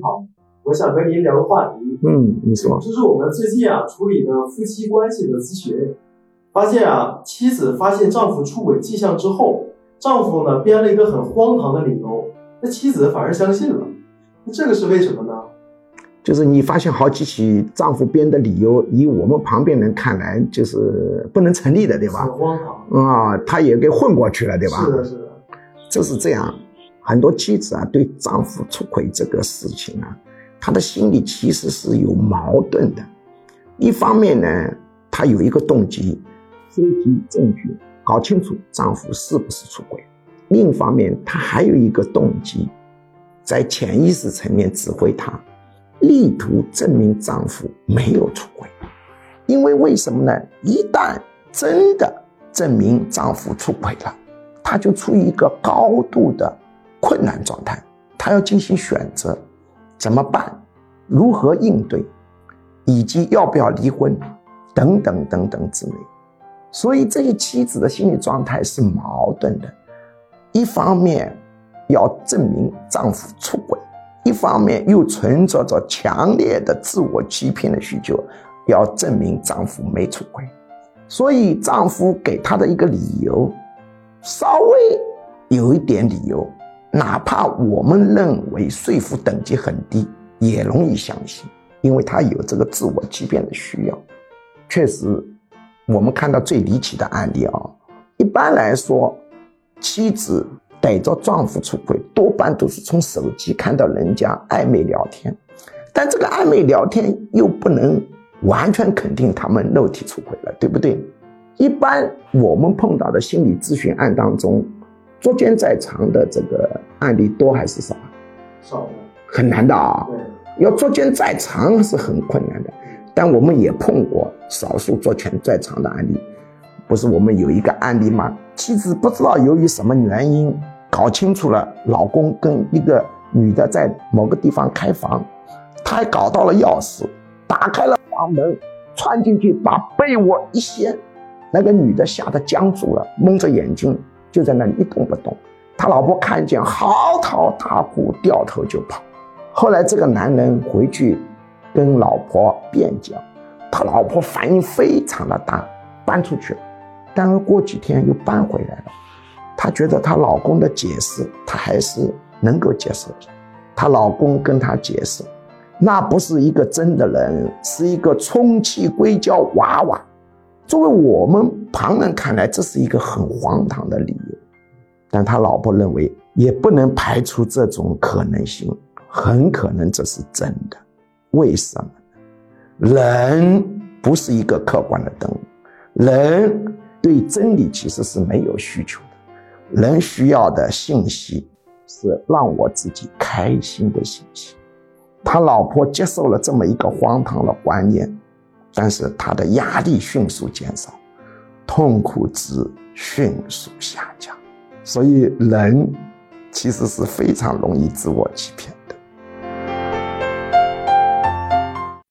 好，我想跟您聊个话题。嗯，你说，这是我们最近啊处理的夫妻关系的咨询，发现啊，妻子发现丈夫出轨迹象之后，丈夫呢编了一个很荒唐的理由，那妻子反而相信了，那这个是为什么呢？就是你发现好几起丈夫编的理由，以我们旁边人看来就是不能成立的，对吧？很荒唐啊，他也给混过去了，对吧？是的，是的，就是这样。很多妻子啊，对丈夫出轨这个事情啊，她的心里其实是有矛盾的。一方面呢，她有一个动机，收集证据，搞清楚丈夫是不是出轨；另一方面，她还有一个动机，在潜意识层面指挥她。力图证明丈夫没有出轨，因为为什么呢？一旦真的证明丈夫出轨了，她就处于一个高度的困难状态，她要进行选择，怎么办？如何应对？以及要不要离婚？等等等等之类。所以这些妻子的心理状态是矛盾的，一方面要证明丈夫出轨。一方面又存在着强烈的自我欺骗的需求，要证明丈夫没出轨，所以丈夫给她的一个理由，稍微有一点理由，哪怕我们认为说服等级很低，也容易相信，因为他有这个自我欺骗的需要。确实，我们看到最离奇的案例啊，一般来说，妻子。逮着丈夫出轨，多半都是从手机看到人家暧昧聊天，但这个暧昧聊天又不能完全肯定他们肉体出轨了，对不对？一般我们碰到的心理咨询案当中，捉奸在床的这个案例多还是少？少，很难的啊。要捉奸在床是很困难的，但我们也碰过少数捉奸在床的案例。不是我们有一个案例吗？妻子不知道由于什么原因。搞清楚了，老公跟一个女的在某个地方开房，她还搞到了钥匙，打开了房门，窜进去把被窝一掀，那个女的吓得僵住了，蒙着眼睛就在那里一动不动。他老婆看见嚎啕大哭，掉头就跑。后来这个男人回去跟老婆辩解，他老婆反应非常的大，搬出去了，但是过几天又搬回来了。她觉得她老公的解释，她还是能够接受的。她老公跟她解释，那不是一个真的人，是一个充气硅胶娃娃。作为我们旁人看来，这是一个很荒唐的理由，但他老婆认为也不能排除这种可能性，很可能这是真的。为什么？人不是一个客观的动物，人对真理其实是没有需求的。人需要的信息是让我自己开心的信息。他老婆接受了这么一个荒唐的观念，但是他的压力迅速减少，痛苦值迅速下降。所以人其实是非常容易自我欺骗。